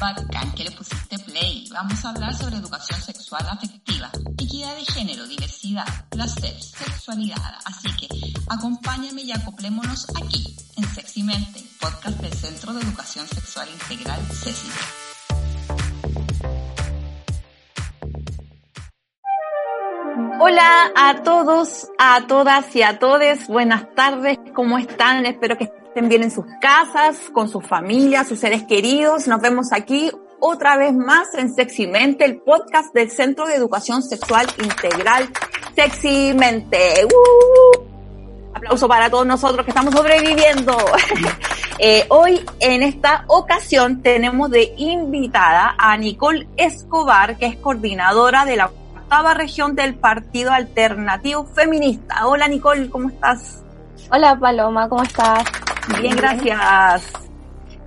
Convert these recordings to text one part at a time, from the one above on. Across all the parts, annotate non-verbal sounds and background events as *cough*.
Bacán que le pusiste play. Vamos a hablar sobre educación sexual afectiva, equidad de género, diversidad, placer, sexualidad. Así que acompáñame y acoplémonos aquí, en Seximente, podcast del Centro de Educación Sexual Integral, CECI. Hola a todos, a todas y a todes. Buenas tardes, ¿cómo están? Espero que estén bien en sus casas, con sus familias, sus seres queridos. Nos vemos aquí otra vez más en Seximente, el podcast del Centro de Educación Sexual Integral Seximente. ¡Uh! Aplauso para todos nosotros que estamos sobreviviendo. *laughs* eh, hoy, en esta ocasión, tenemos de invitada a Nicole Escobar, que es coordinadora de la octava región del Partido Alternativo Feminista. Hola Nicole, ¿cómo estás? Hola Paloma, ¿cómo estás? Bien, gracias.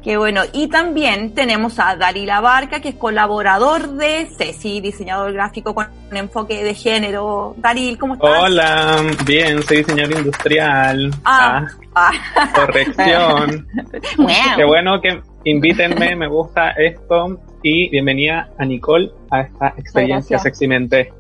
Qué bueno. Y también tenemos a Darila Barca, que es colaborador de CECI, diseñador gráfico con enfoque de género. Daril, ¿cómo estás? Hola, bien, soy diseñador industrial. Ah, ah. corrección. *laughs* Qué bueno que invítenme, me gusta esto. Y bienvenida a Nicole a esta experiencia Seximente.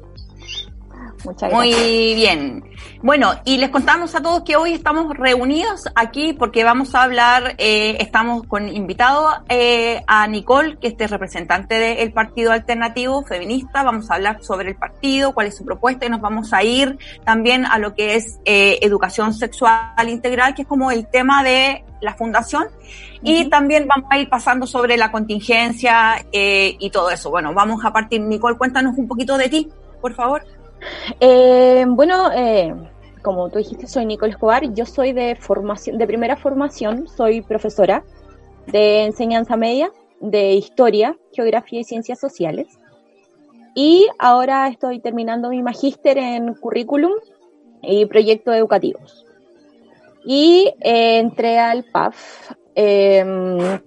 Muchas gracias. Muy bien. Bueno, y les contamos a todos que hoy estamos reunidos aquí porque vamos a hablar, eh, estamos con invitado eh, a Nicole, que es representante del Partido Alternativo Feminista. Vamos a hablar sobre el partido, cuál es su propuesta y nos vamos a ir también a lo que es eh, educación sexual integral, que es como el tema de la fundación. Y también vamos a ir pasando sobre la contingencia eh, y todo eso. Bueno, vamos a partir. Nicole, cuéntanos un poquito de ti, por favor. Eh, bueno, eh, como tú dijiste, soy Nicole Escobar. Yo soy de formación, de primera formación, soy profesora de enseñanza media, de historia, geografía y ciencias sociales. Y ahora estoy terminando mi magíster en currículum y proyectos educativos. Y eh, entré al PAF eh,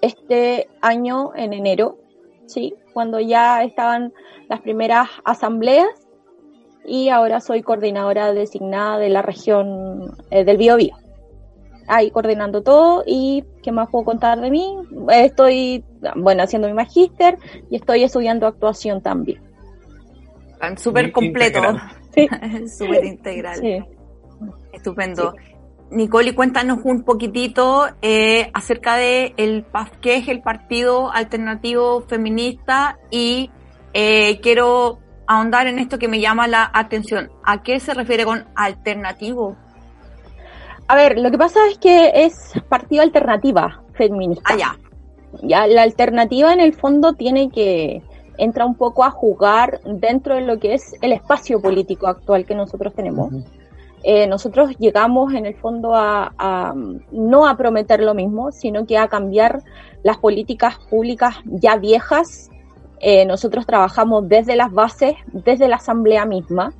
este año en enero, sí, cuando ya estaban las primeras asambleas y ahora soy coordinadora designada de la región eh, del Biobío. Ahí coordinando todo y ¿qué más puedo contar de mí? Estoy, bueno, haciendo mi magíster y estoy estudiando actuación también. Súper completo. *laughs* *laughs* Súper integral. Sí. Estupendo. Sí. Nicole, cuéntanos un poquitito eh, acerca de el PAF, qué es el Partido Alternativo Feminista y eh, quiero ahondar en esto que me llama la atención. ¿A qué se refiere con alternativo? A ver, lo que pasa es que es partido alternativa feminista. Ah, ya. Ya, la alternativa en el fondo tiene que entra un poco a jugar dentro de lo que es el espacio político actual que nosotros tenemos. Uh -huh. eh, nosotros llegamos en el fondo a, a, no a prometer lo mismo, sino que a cambiar las políticas públicas ya viejas eh, nosotros trabajamos desde las bases, desde la asamblea misma.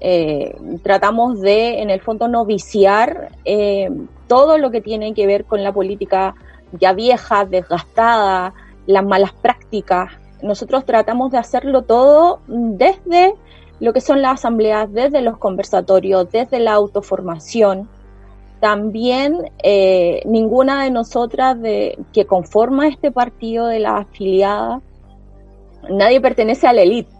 Eh, tratamos de, en el fondo, no viciar eh, todo lo que tiene que ver con la política ya vieja, desgastada, las malas prácticas. Nosotros tratamos de hacerlo todo desde lo que son las asambleas, desde los conversatorios, desde la autoformación. También ninguna de nosotras que conforma este partido de la afiliada nadie pertenece a la elite,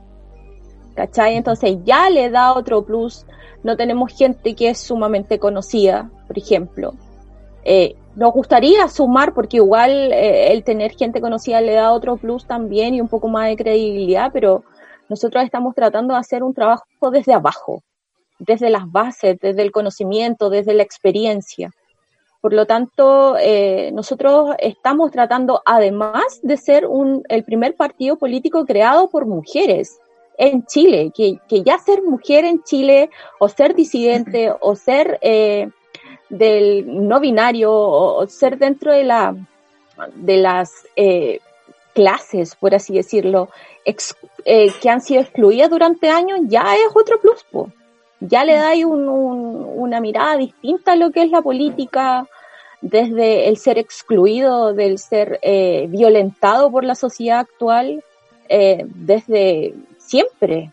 ¿cachai? Entonces ya le da otro plus, no tenemos gente que es sumamente conocida, por ejemplo. Eh, nos gustaría sumar, porque igual eh, el tener gente conocida le da otro plus también y un poco más de credibilidad, pero nosotros estamos tratando de hacer un trabajo desde abajo, desde las bases, desde el conocimiento, desde la experiencia. Por lo tanto, eh, nosotros estamos tratando, además de ser un, el primer partido político creado por mujeres en Chile, que, que, ya ser mujer en Chile o ser disidente o ser eh, del no binario o, ser dentro de la de las eh, clases, por así decirlo, eh, que han sido excluidas durante años, ya es otro plus. Ya le da un, una mirada distinta a lo que es la política, desde el ser excluido, del ser eh, violentado por la sociedad actual, eh, desde siempre.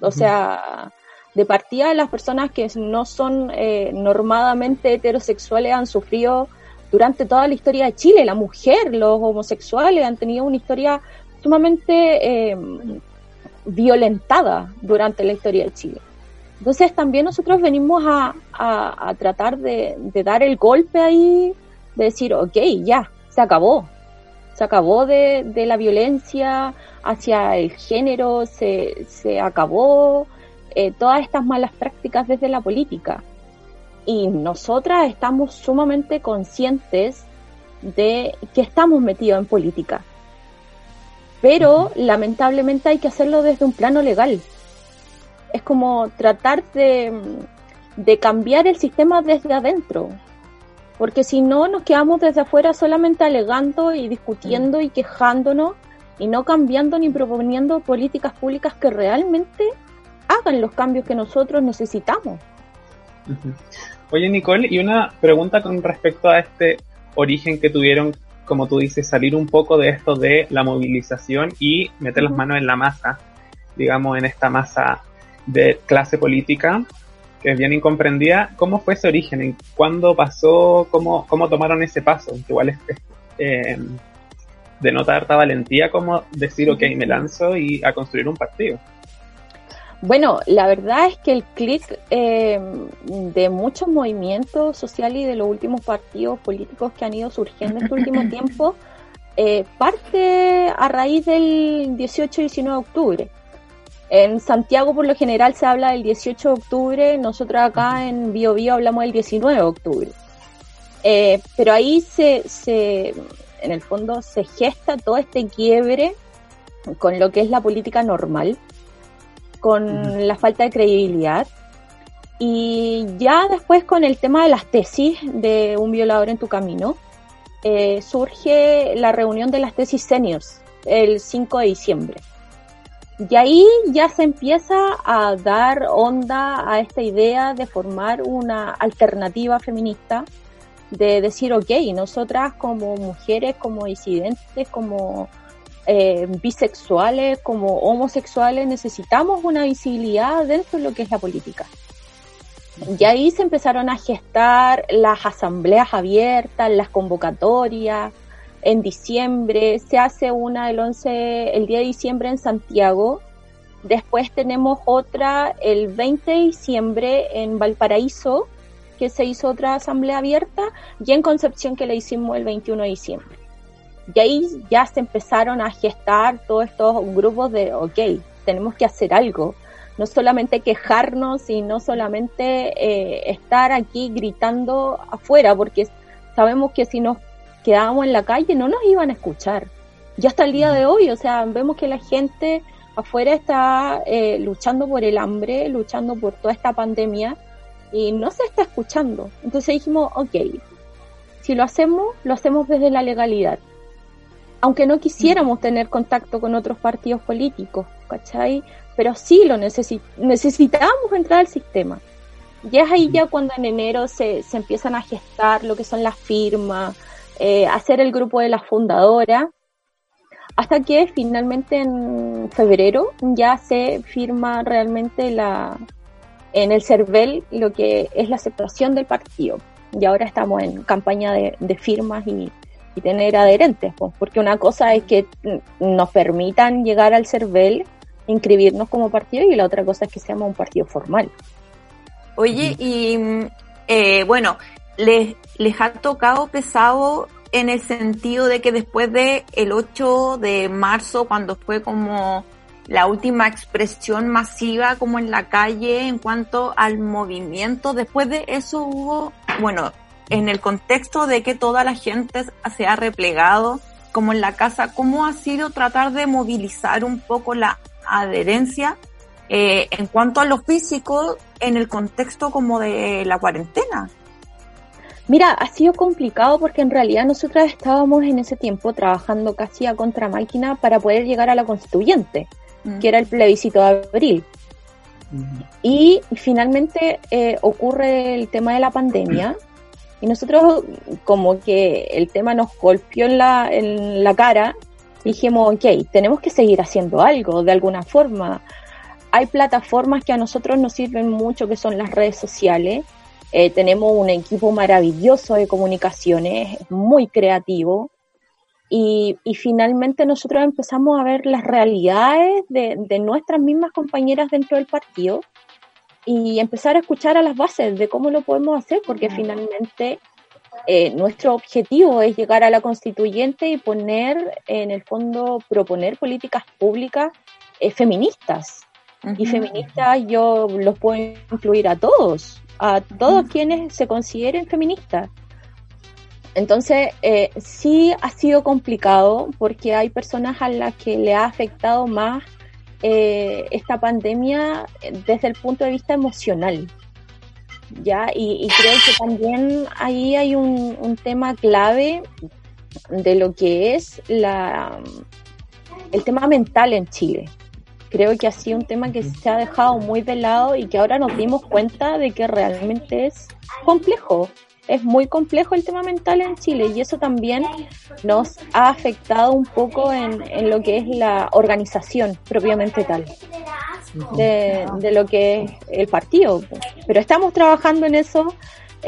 O sea, de partida las personas que no son eh, normadamente heterosexuales han sufrido durante toda la historia de Chile. La mujer, los homosexuales han tenido una historia sumamente violentada durante la historia de Chile. Entonces también nosotros venimos a, a, tratar de, dar el golpe ahí, de decir, ok, ya, se acabó. Se acabó de, de la violencia hacia el género, se, se acabó eh, todas estas malas prácticas desde la política. Y nosotras estamos sumamente conscientes de que estamos metidos en política. Pero lamentablemente hay que hacerlo desde un plano legal es como tratar de, cambiar el sistema desde adentro. Porque si no, nos quedamos desde afuera solamente alegando y discutiendo y quejándonos y no cambiando ni proponiendo políticas públicas que realmente hagan los cambios que nosotros necesitamos. Oye, Nicole, y una pregunta con respecto a este origen que tuvieron, como tú dices, salir un poco de esto de la movilización y meter las manos en la masa, digamos, en esta masa de clase política, que es bien incomprendida. ¿Cómo fue ese origen? ¿Cuándo pasó? ¿Cómo, cómo tomaron ese paso? igual es, eh, denota harta valentía como decir, ok, me lanzo y a construir un partido. Bueno, la verdad es que el clic eh, de muchos movimientos sociales y de los últimos partidos políticos que han ido surgiendo en este último *laughs* tiempo eh, parte a raíz del 18-19 de octubre. En Santiago por lo general se habla del 18 de octubre, nosotros acá en Bio, Bio hablamos del 19 de octubre. Eh, pero ahí se, se, en el fondo, se gesta todo este quiebre con lo que es la política normal, con la falta de credibilidad. Y ya después con el tema de las tesis de un violador en tu camino, eh, surge la reunión de las tesis seniors el 5 de diciembre. Y ahí ya se empieza a dar onda a esta idea de formar una alternativa feminista, de decir, ok, nosotras como mujeres, como disidentes, como eh, bisexuales, como homosexuales, necesitamos una visibilidad dentro de lo que es la política. Y ahí se empezaron a gestar las asambleas abiertas, las convocatorias, en diciembre, se hace una el 11, el día de diciembre en Santiago, después tenemos otra el 20 de diciembre en Valparaíso, que se hizo otra asamblea abierta, y en Concepción que la hicimos el 21 de diciembre. Y ahí ya se empezaron a gestar todos estos grupos de, ok, tenemos que hacer algo, no solamente quejarnos y no solamente eh, estar aquí gritando afuera, porque sabemos que si nos quedábamos en la calle no nos iban a escuchar. Ya hasta el día de hoy, o sea, vemos que la gente afuera está eh, luchando por el hambre, luchando por toda esta pandemia y no se está escuchando. Entonces dijimos, ok, si lo hacemos, lo hacemos desde la legalidad. Aunque no quisiéramos tener contacto con otros partidos políticos, ¿cachai? Pero sí lo necesitamos entrar al sistema. Y es ahí ya cuando en enero se, se empiezan a gestar lo que son las firmas, eh, hacer el grupo de la fundadora, hasta que finalmente en febrero ya se firma realmente la en el CERVEL lo que es la aceptación del partido. Y ahora estamos en campaña de, firmas y, tener adherentes, pues, porque una cosa es que nos permitan llegar al CERVEL, inscribirnos como partido, y la otra cosa es que seamos un partido formal. Oye, y eh, bueno, les, les ha tocado pesado en el sentido de que después de el 8 de marzo, cuando fue como la última expresión masiva como en la calle en cuanto al movimiento, después de eso hubo, bueno, en el contexto de que toda la gente se ha replegado como en la casa, ¿cómo ha sido tratar de movilizar un poco la adherencia eh, en cuanto a lo físico en el contexto como de la cuarentena. Mira, ha sido complicado porque en realidad nosotras estábamos en ese tiempo trabajando casi a contramáquina para poder llegar a la constituyente, mm. que era el plebiscito de abril. Mm. Y finalmente eh, ocurre el tema de la pandemia y nosotros como que el tema nos golpeó en la, en la cara, dijimos, ok, tenemos que seguir haciendo algo de alguna forma hay plataformas que a nosotros nos sirven mucho, que son las redes sociales. Eh, tenemos un equipo maravilloso de comunicaciones, muy creativo. Y, finalmente nosotros empezamos a ver las realidades de, nuestras mismas compañeras dentro del partido y empezar a escuchar a las bases de cómo lo podemos hacer, porque finalmente eh, nuestro objetivo es llegar a la constituyente y poner, en el fondo, proponer políticas públicas eh, feministas, y feministas yo los puedo incluir a todos, a todos quienes se consideren feministas. Entonces, eh, sí ha sido complicado porque hay personas a las que le ha afectado más eh, esta pandemia desde el punto de vista emocional. ¿ya? Y, creo que también ahí hay un, un, tema clave de lo que es la, el tema mental en Chile creo que ha sido un tema que se ha dejado muy de lado y que ahora nos dimos cuenta de que realmente es complejo. Es muy complejo el tema mental en Chile y eso también nos ha afectado un poco en, en lo que es la organización propiamente tal de, de lo que es el partido. Pero estamos trabajando en eso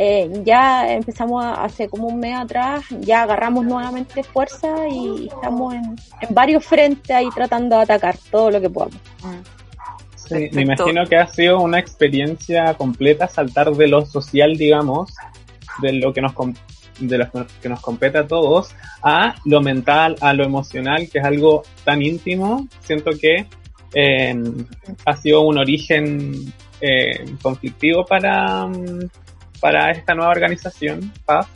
eh, ya empezamos hace como un mes atrás, ya agarramos nuevamente fuerza y estamos en, varios frentes ahí tratando de atacar todo lo que podamos. Sí, me imagino que ha sido una experiencia completa saltar de lo social, digamos, de lo que nos de lo que nos compete a todos, a lo mental, a lo emocional, que es algo tan íntimo. Siento que eh, ha sido un origen eh, conflictivo para, mm, para esta nueva organización, PAF.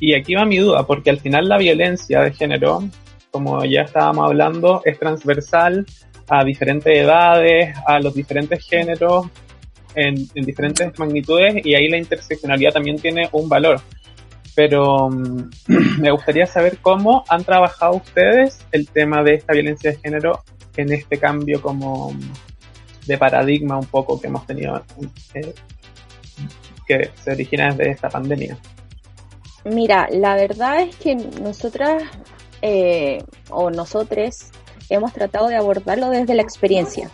Y aquí va mi duda, porque al final la violencia de género, como ya estábamos hablando, es transversal a diferentes edades, a los diferentes géneros, en, diferentes magnitudes, y ahí la interseccionalidad también tiene un valor. Pero mm, *clears throat* me gustaría saber cómo han trabajado ustedes el tema de esta violencia de género en este cambio como de paradigma un poco que hemos tenido eh, que se origina desde esta pandemia? Mira, la verdad es que nosotras eh, o nosotros hemos tratado de abordarlo desde la experiencia.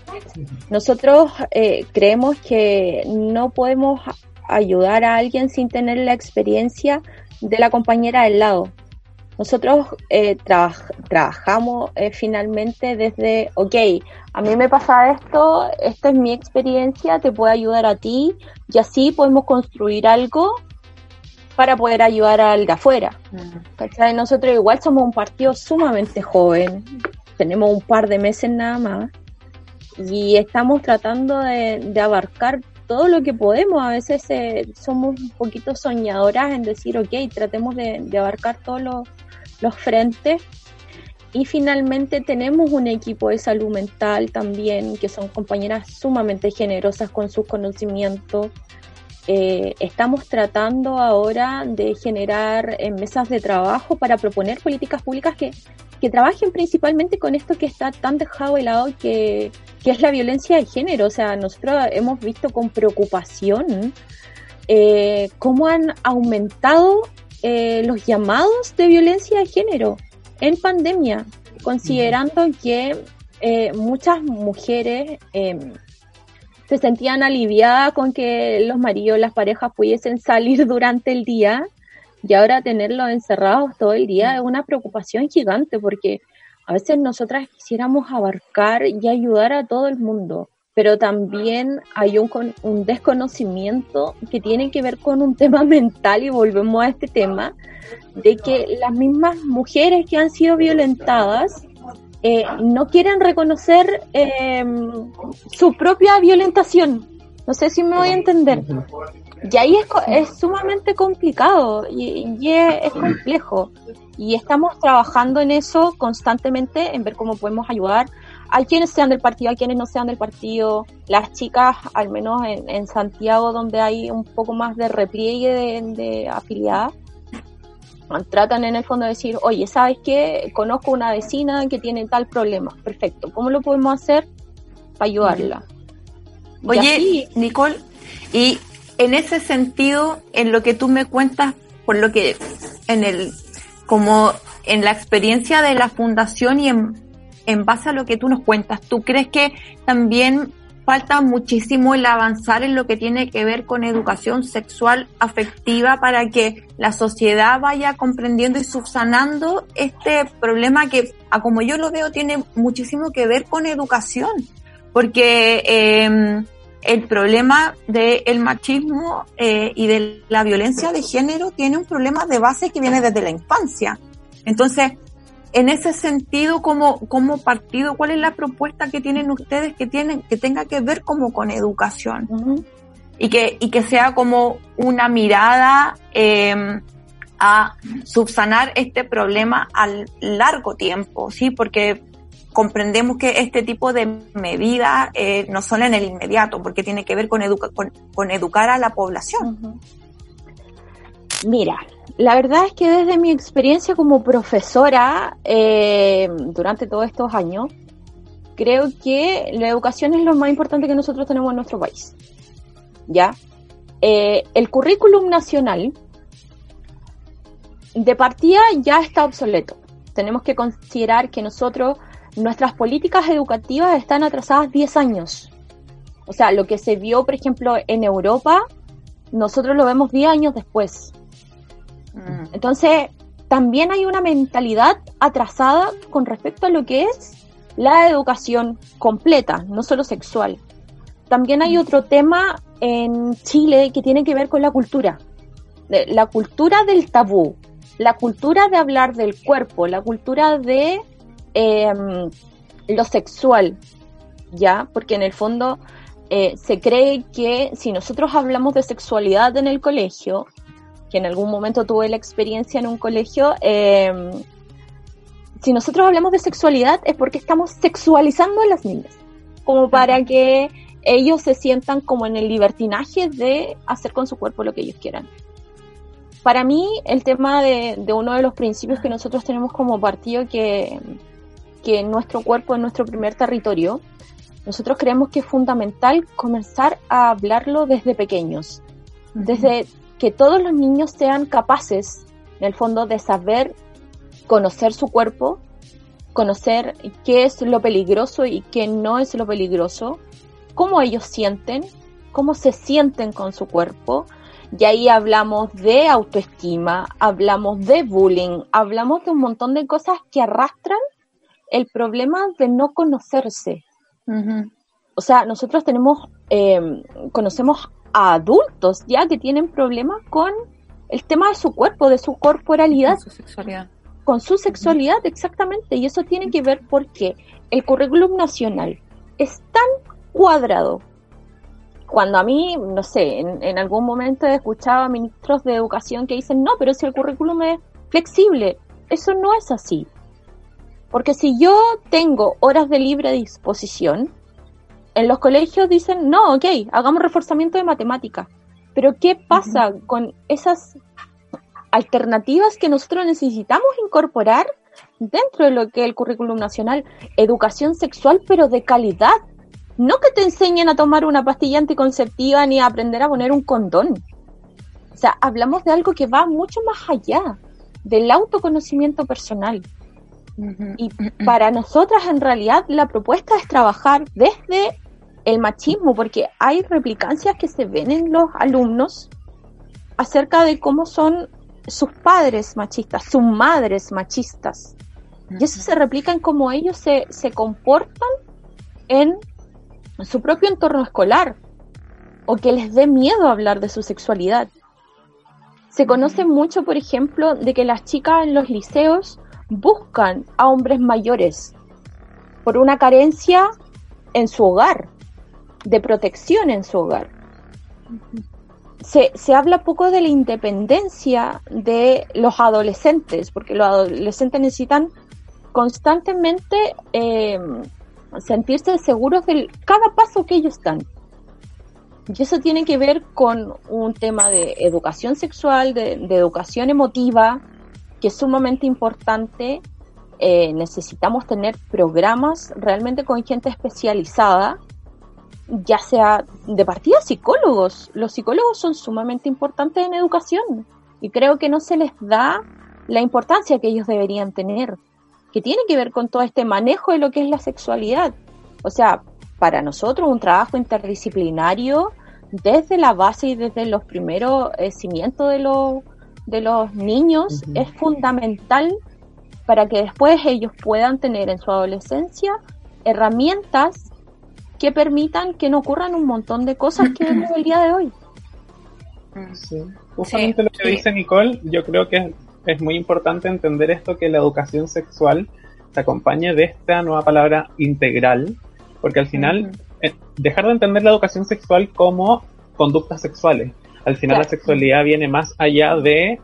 Nosotros eh, creemos que no podemos ayudar a alguien sin tener la experiencia de la compañera del lado. Nosotros eh, trabajamos eh, finalmente desde, ok, a mí me pasa esto, esta es mi experiencia, te puede ayudar a ti y así podemos construir algo para poder ayudar al de afuera. Mm. Nosotros igual somos un partido sumamente joven, tenemos un par de meses nada más y estamos tratando de, abarcar todo lo que podemos. A veces eh, somos un poquito soñadoras en decir, ok, tratemos de, de abarcar todos los los frentes. Y finalmente tenemos un equipo de salud mental también, que son compañeras sumamente generosas con sus conocimientos. Eh, estamos tratando ahora de generar eh, mesas de trabajo para proponer políticas públicas que, que trabajen principalmente con esto que está tan dejado de lado, que, que es la violencia de género. O sea, nosotros hemos visto con preocupación eh, cómo han aumentado eh, los llamados de violencia de género en pandemia, considerando que eh, muchas mujeres em, se sentían aliviadas con que los maridos, las parejas pudiesen salir durante el día y ahora tenerlos encerrados todo el día es una preocupación gigante porque a veces nosotras quisiéramos abarcar y ayudar a todo el mundo, pero también hay un, un desconocimiento que tiene que ver con un *laughs* tema mental y volvemos a este tema de que las mismas mujeres que han sido violentadas eh, no quieren reconocer eh, su propia violentación. No sé si me voy a entender. Y ahí es, es sumamente complicado y, es, complejo. Y estamos trabajando en eso constantemente, en ver cómo podemos ayudar hay quienes sean del partido, hay quienes no sean del partido. Las chicas, al menos en, Santiago, donde hay un poco más de repliegue de, de afiliadas, tratan en el fondo de decir, oye, ¿sabes qué? Conozco una vecina que tiene tal problema. Perfecto. ¿Cómo lo podemos hacer para ayudarla? Oye, Nicole, y en ese sentido, en lo que tú me cuentas, por lo que en el, como en la experiencia de la fundación y en en base a lo que tú nos cuentas, ¿tú crees que también falta muchísimo el avanzar en lo que tiene que ver con educación sexual afectiva para que la sociedad vaya comprendiendo y subsanando este problema que, a como yo lo veo, tiene muchísimo que ver con educación? Porque eh, el problema del machismo eh, y de la violencia de género tiene un problema de base que viene desde la infancia. Entonces, en ese sentido, como, como partido, ¿cuál es la propuesta que tienen ustedes que tienen, que tenga que ver como con educación? Y que, y que sea como una mirada eh, a subsanar este problema al largo tiempo, ¿sí? Porque comprendemos que este tipo de medidas eh, no son en el inmediato, porque tiene que ver con, con, educar a la población. Mira, la verdad es que desde mi experiencia como profesora eh, durante todos estos años, creo que la educación es lo más importante que nosotros tenemos en nuestro país. ¿Ya? Eh, el currículum nacional de partida ya está obsoleto. Tenemos que considerar que nosotros, nuestras políticas educativas están atrasadas 10 años. O sea, lo que se vio, por ejemplo, en Europa, nosotros lo vemos 10 años después. Mm. Entonces, también hay una mentalidad atrasada con respecto a lo que es la educación completa, no solo sexual. También hay mm. otro tema en Chile que tiene que ver con la cultura. La cultura del tabú, la cultura de hablar del cuerpo, la cultura de em, lo sexual, ¿ya? Porque en el fondo eh, se cree que si nosotros hablamos de sexualidad en el colegio, que en algún momento tuve la experiencia en un colegio, em, si nosotros hablamos de sexualidad es porque estamos sexualizando a las niñas, como para que ellos se sientan como en el libertinaje de hacer con su cuerpo lo que ellos quieran. Para mí, el tema de, uno de los principios que nosotros tenemos como partido, que, que nuestro cuerpo es nuestro primer territorio, nosotros creemos que es fundamental comenzar a hablarlo desde pequeños, desde que todos los niños sean capaces, en el fondo, de saber conocer su cuerpo, conocer qué es lo peligroso y qué no es lo peligroso, cómo ellos sienten, cómo se sienten con su cuerpo. Y ahí hablamos de autoestima, hablamos de bullying, hablamos de un montón de cosas que arrastran el problema de no conocerse. O sea, nosotros tenemos, eh, conocemos a adultos ya que tienen problemas con el tema de su cuerpo, de su corporalidad. Con su sexualidad. Con su sexualidad, exactamente. Y eso tiene que ver porque el currículum nacional es tan cuadrado. Cuando a mí, no sé, en, en algún momento he escuchado a ministros de educación que dicen, no, pero si el currículum es flexible, eso no es así. Porque si yo tengo horas de libre disposición, en los colegios dicen, no, ok, hagamos reforzamiento de matemática. Pero ¿qué pasa con esas alternativas que nosotros necesitamos incorporar dentro de lo que es el currículum nacional? Educación sexual, pero de calidad. No que te enseñen a tomar una pastilla anticonceptiva ni a aprender a poner un condón. O sea, hablamos de algo que va mucho más allá del autoconocimiento personal. Y para nosotras en realidad la propuesta es trabajar desde el machismo, porque hay replicancias que se ven en los alumnos acerca de cómo son sus padres machistas, sus madres machistas. Y eso se replica en cómo ellos se, se comportan en su propio entorno escolar o que les dé miedo hablar de su sexualidad. Se conoce mucho, por ejemplo, de que las chicas en los liceos buscan a hombres mayores por una carencia en su hogar, de protección en su hogar. Se, se, habla poco de la independencia de los adolescentes, porque los adolescentes necesitan constantemente eh, sentirse seguros de cada paso que ellos dan. Y eso tiene que ver con un tema de educación sexual, de, educación emotiva, que es sumamente importante. Eh, necesitamos tener programas realmente con gente especializada, ya sea de partida psicólogos. Los psicólogos son sumamente importantes en educación y creo que no se les da la importancia que ellos deberían tener, que tiene que ver con todo este manejo de lo que es la sexualidad. O sea, para nosotros un trabajo interdisciplinario desde la base y desde los primeros eh, cimientos de, los de los niños es fundamental para que después ellos puedan tener en su adolescencia herramientas que permitan que no ocurran un montón de cosas que vemos el día de hoy. Sí. Justamente lo que dice Nicole, yo creo que es muy importante entender esto que la educación sexual se acompañe de esta nueva palabra integral, porque al final eh, dejar de entender la educación sexual como conductas sexuales. Al final la sexualidad viene más allá de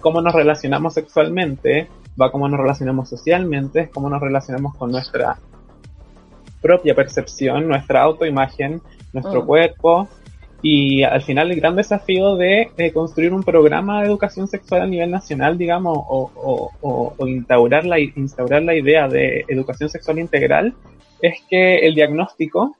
cómo nos relacionamos sexualmente, va cómo nos relacionamos socialmente, cómo nos relacionamos con nuestra propia percepción, nuestra autoimagen, nuestro mm. cuerpo. Y al final el gran desafío de construir un programa de educación sexual a nivel nacional, digamos, o, instaurar, la, instaurar la idea de educación sexual integral, es que el diagnóstico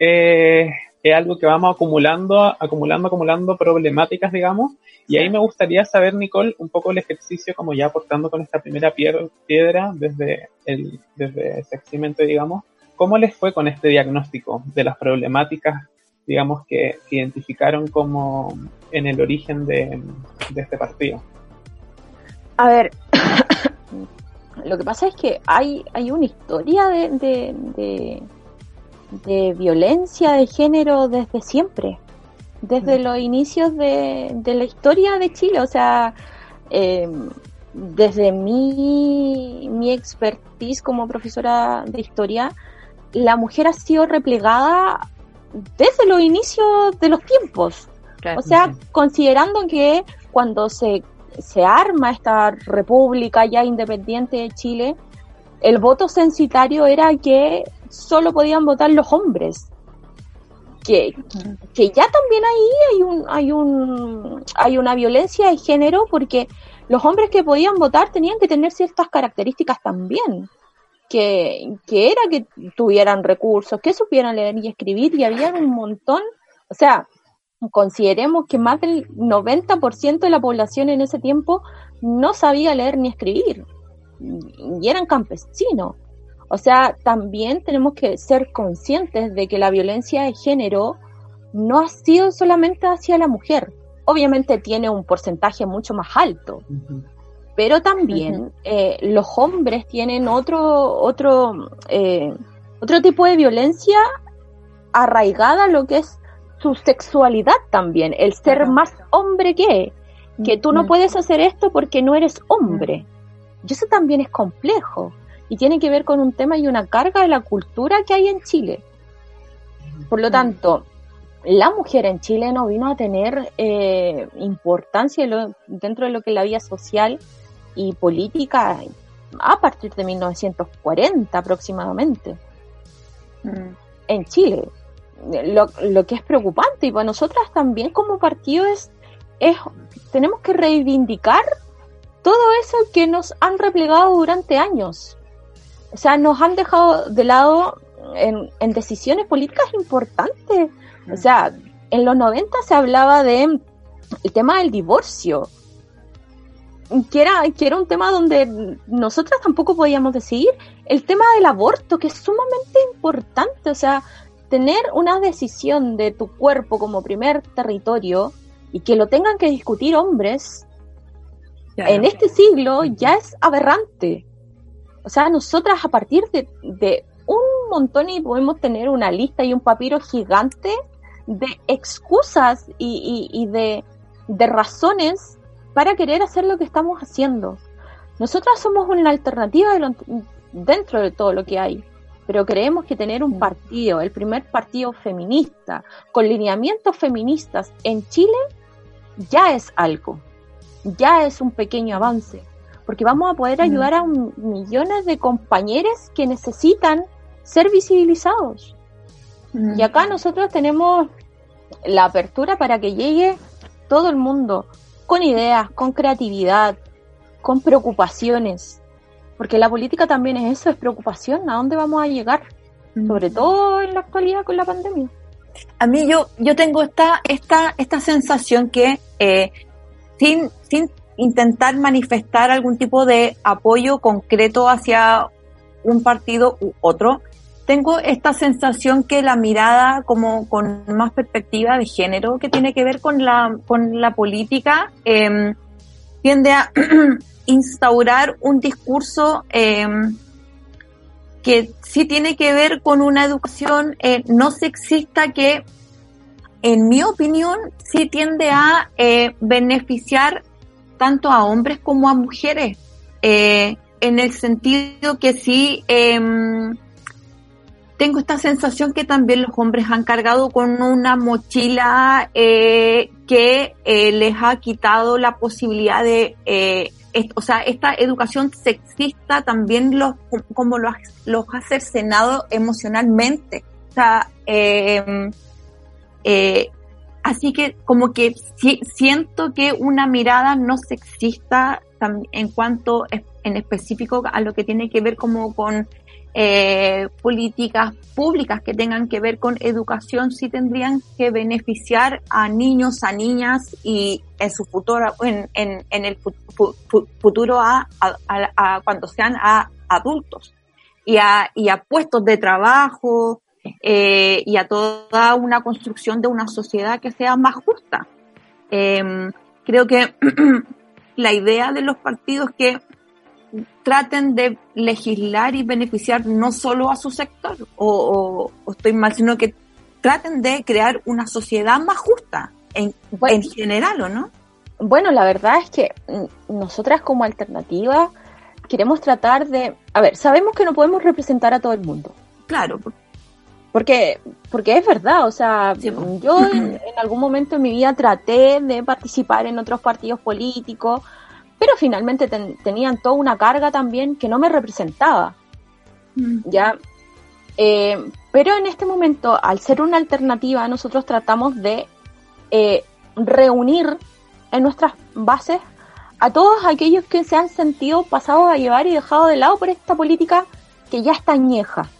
eh, es algo que vamos acumulando, acumulando, acumulando problemáticas, digamos. Y ahí me gustaría saber, Nicole, un poco el ejercicio, como ya aportando con esta primera piedra desde el desde Seximento, digamos. ¿Cómo les fue con este diagnóstico de las problemáticas, digamos, que, identificaron como en el origen de, este partido? A ver, *coughs* lo que pasa es que hay, hay una historia de de violencia de género desde siempre, desde los inicios de, la historia de Chile. O sea, em, desde mi, mi expertise como profesora de historia, la mujer ha sido replegada desde los inicios de los tiempos. O sea, considerando que cuando se, se arma esta república ya independiente de Chile, el voto censitario era que solo podían votar los hombres. Que, que ya también ahí hay un, hay un, hay una violencia de género porque los hombres que podían votar tenían que tener ciertas características también. Que, que era que tuvieran recursos, que supieran leer y escribir, y había un montón, o sea, consideremos que más del 90% de la población en ese tiempo no sabía leer ni escribir, y eran campesinos. O sea, también tenemos que ser conscientes de que la violencia de género no ha sido solamente hacia la mujer. Obviamente tiene un porcentaje mucho más alto, pero también eh, los hombres tienen otro, otro, eh, otro tipo de violencia arraigada a lo que es su sexualidad también, el ser más hombre que, que tú no puedes hacer esto porque no eres hombre. Y eso también es complejo y tiene que ver con un tema y una carga de la cultura que hay en Chile. Por lo tanto, la mujer en Chile no vino a tener eh, importancia dentro de lo que es la vida social y política a partir de 1940 aproximadamente mm. en Chile. Lo, lo, que es preocupante y para nosotras también como partido es, es tenemos que reivindicar todo eso que nos han replegado durante años o sea, nos han dejado de lado en, decisiones políticas importantes. O sea, en los 90 se hablaba de el tema del divorcio, que era, que era un tema donde nosotras tampoco podíamos decidir. El tema del aborto, que es sumamente importante, o sea, tener una decisión de tu cuerpo como primer territorio y que lo tengan que discutir hombres en este siglo ya es aberrante. O sea, nosotras a partir de, un montón y podemos tener una lista y un papiro gigante de excusas y, de, razones para querer hacer lo que estamos haciendo. Nosotras somos una alternativa dentro de todo lo que hay, pero creemos que tener un partido, el primer partido feminista, con lineamientos feministas en Chile, ya es algo, ya es un pequeño avance porque vamos a poder ayudar a millones de compañeros que necesitan ser visibilizados. Mm. Y acá nosotros tenemos la apertura para que llegue todo el mundo con ideas, con creatividad, con preocupaciones. Porque la política también es eso, es preocupación, ¿a dónde vamos a llegar? Sobre todo en la actualidad con la pandemia. A mí yo, yo tengo esta, esta, esta sensación que eh, sin, sin intentar manifestar algún tipo de apoyo concreto hacia un partido u otro, tengo esta sensación que la mirada como con más perspectiva de género que tiene que ver con la, con la política em, tiende a *clears throat* instaurar un discurso em, que sí tiene que ver con una educación eh, no sexista que, en mi opinión, sí tiende a eh, beneficiar tanto a hombres como a mujeres, eh, en el sentido que sí em, tengo esta sensación que también los hombres han cargado con una mochila eh, que eh, les ha quitado la posibilidad de, eh, o sea, esta educación sexista también los, como los, los ha cercenado emocionalmente. O sea, em, así que como que siento que una mirada no sexista en cuanto en específico a lo que tiene que ver como con eh, políticas públicas que tengan que ver con educación sí tendrían que beneficiar a niños, a niñas y en su futuro, en, en, el futuro a, cuando sean a adultos y a, y a puestos de trabajo eh, y a toda una construcción de una sociedad que sea más justa. Em, creo que *clears throat* la idea de los partidos que traten de legislar y beneficiar no solo a su sector, o, estoy mal, sino que traten de crear una sociedad más justa en, en general, ¿o no? Bueno, la verdad es que nosotras como alternativa queremos tratar de, a ver, sabemos que no podemos representar a todo el mundo. Claro. Porque, porque es verdad, o sea, yo en, en, algún momento en mi vida traté de participar en otros partidos políticos, pero finalmente tenían toda una carga también que no me representaba. Mm. ¿Ya? Eh, pero en este momento, al ser una alternativa, nosotros tratamos de eh, reunir en nuestras bases a todos aquellos que se han sentido pasados a llevar y dejados de lado por esta política que ya está añeja.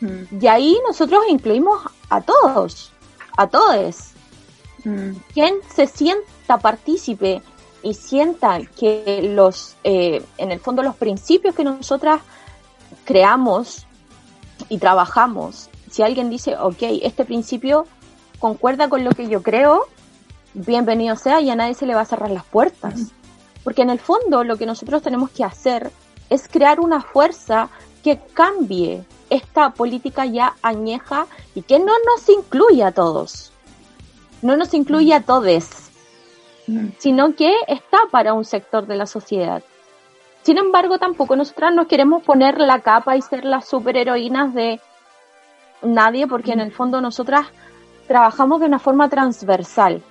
Mm. Y ahí nosotros incluimos a todos, a todos. Mm. Quien se sienta partícipe y sientan que los, eh, en el fondo los principios que nosotras creamos y trabajamos, si alguien dice, ok, este principio concuerda con lo que yo creo, bienvenido sea y a nadie se le va a cerrar las puertas. Porque en el fondo lo que nosotros tenemos que hacer es crear una fuerza que cambie esta política ya añeja y que no nos incluya a todos. No nos incluya a todos sino que está para un sector de la sociedad. Sin embargo, tampoco nosotras nos queremos poner la capa y ser las superheroínas de nadie, porque en el fondo nosotras trabajamos de una forma transversal.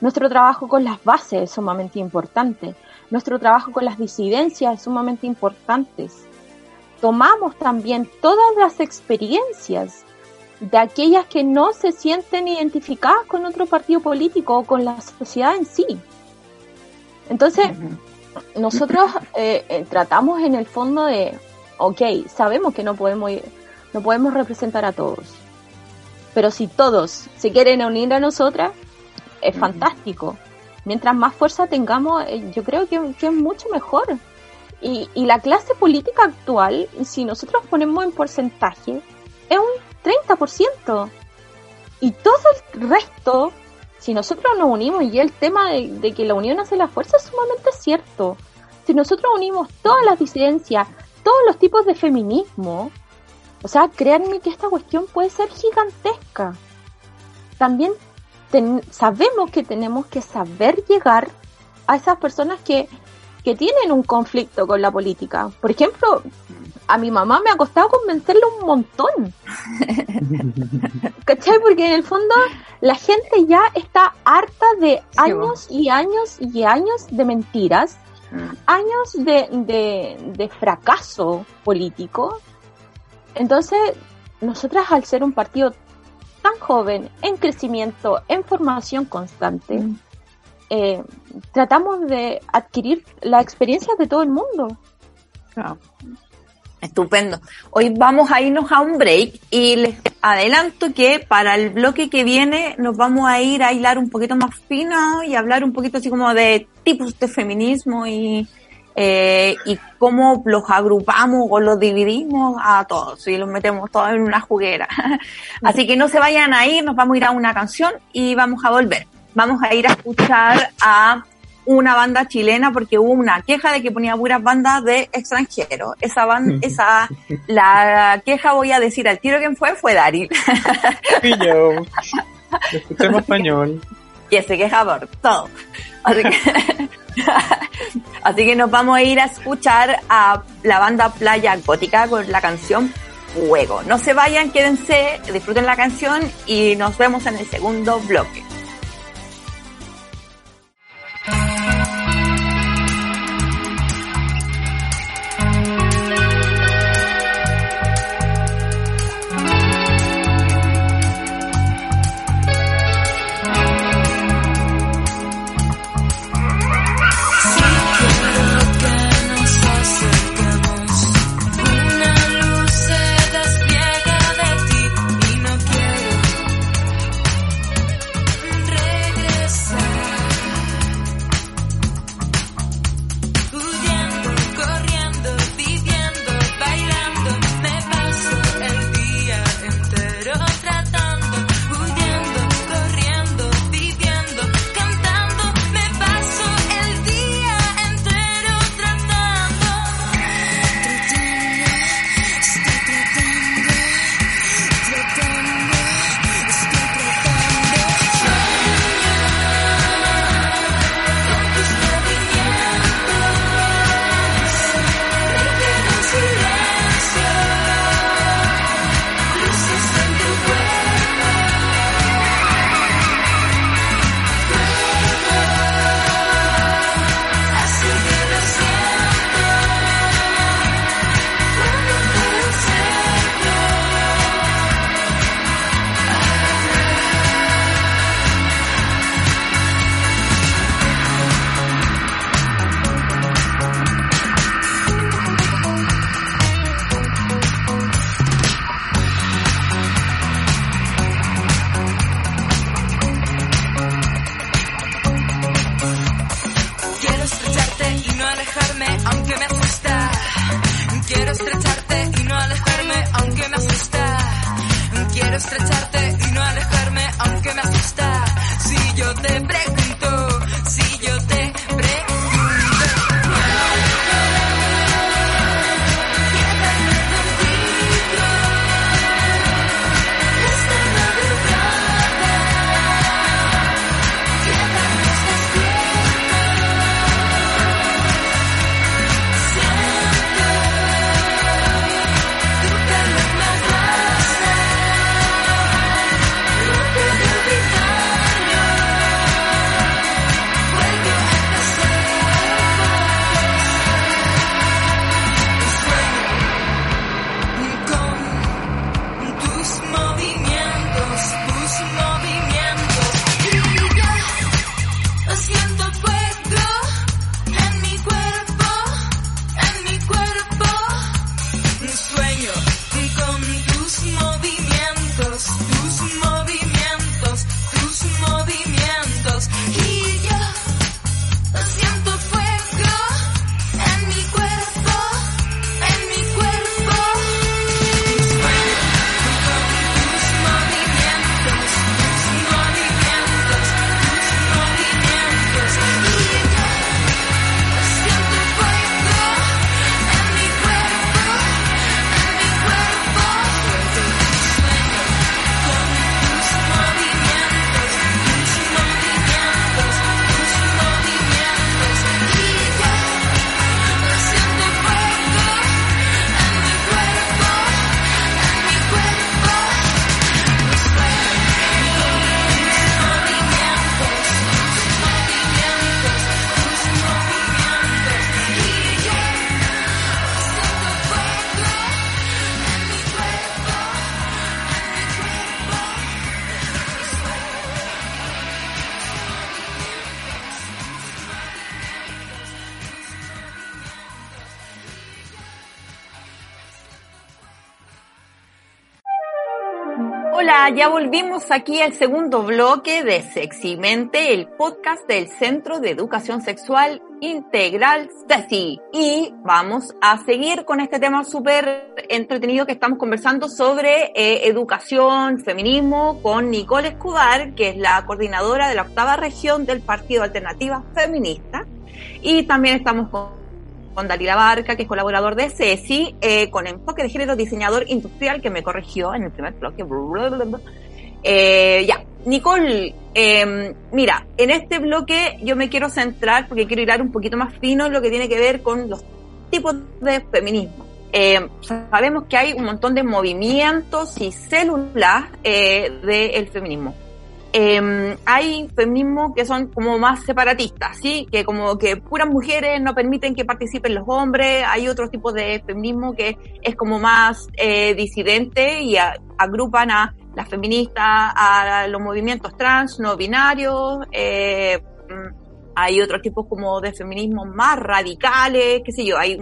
Nuestro trabajo con las bases es sumamente importante. Nuestro trabajo con las disidencias es sumamente importante. Tomamos también todas las experiencias de aquellas que no se sienten identificadas con otro partido político o con la sociedad en sí. Entonces, nosotros eh, eh, tratamos en el fondo de, ok, sabemos que no podemos, no podemos representar a todos, pero si todos se quieren unir a nosotras, es fantástico. Mientras más fuerza tengamos, eh, yo creo que, que es mucho mejor. Y, y la clase política actual, si nosotros ponemos en porcentaje, es un 30%. Y todo el resto, si nosotros nos unimos, y el tema de, que la unión hace la fuerza es sumamente cierto. Si nosotros unimos todas las disidencias, todos los tipos de feminismo, o sea, créanme que esta cuestión puede ser gigantesca. También sabemos que tenemos que saber llegar a esas personas que, que tienen un conflicto con la política. Por ejemplo, a mi mamá me ha costado convencerle un montón. *laughs* ¿Cachai? Porque en el fondo la gente ya está harta de años y años y años de mentiras, mm. años de, de, fracaso político. Entonces, nosotras al ser un partido tan joven, en crecimiento, en formación constante, mm. Eh, tratamos de adquirir la experiencia de todo el mundo. Estupendo. Hoy vamos a irnos a un break y les adelanto que para el bloque que viene nos vamos a ir a hilar un poquito más fino y hablar un poquito así como de tipos de feminismo y, eh, y cómo los agrupamos o los dividimos a todos y los metemos todos en una juguera. *laughs* Así que no se vayan a ir, nos vamos a ir a una canción y vamos a volver. Vamos a ir a escuchar a una banda chilena porque hubo una queja de que ponía puras bandas de extranjeros. Esa banda, *laughs* esa, la queja voy a decir al tiro quién fue, fue Daryl. Y yo. *laughs* Escuchemos español. Y se queja por todo. Así que, *laughs* así que nos vamos a ir a escuchar a la banda Playa Gótica con la canción Fuego. No se vayan, quédense, disfruten la canción y nos vemos en el segundo bloque. Ya volvimos aquí al segundo bloque de Seximente, el podcast del Centro de Educación Sexual Integral CESI. Y vamos a seguir con este tema súper entretenido que estamos conversando sobre eh, educación, feminismo, con Nicole Escobar, que es la coordinadora de la octava región del Partido Alternativa Feminista. Y también estamos con con Dalila Barca, que es colaborador de CESI, eh, con enfoque de género diseñador industrial, que me corrigió en el primer bloque. Eh, ya, Nicole, em, mira, en este bloque yo me quiero centrar, porque quiero hilar un poquito más fino en lo que tiene que ver con los tipos de feminismo. Eh, sabemos que hay un montón de movimientos y células del feminismo. Eh, hay feminismos que son como más separatistas, ¿sí? Que como que puras mujeres no permiten que participen los hombres. Hay otro tipo de feminismo que es como más eh, disidente y agrupan a las feministas, a los movimientos trans, no binarios. Eh, hay otros tipos como de feminismo más radicales, qué sé yo. Hay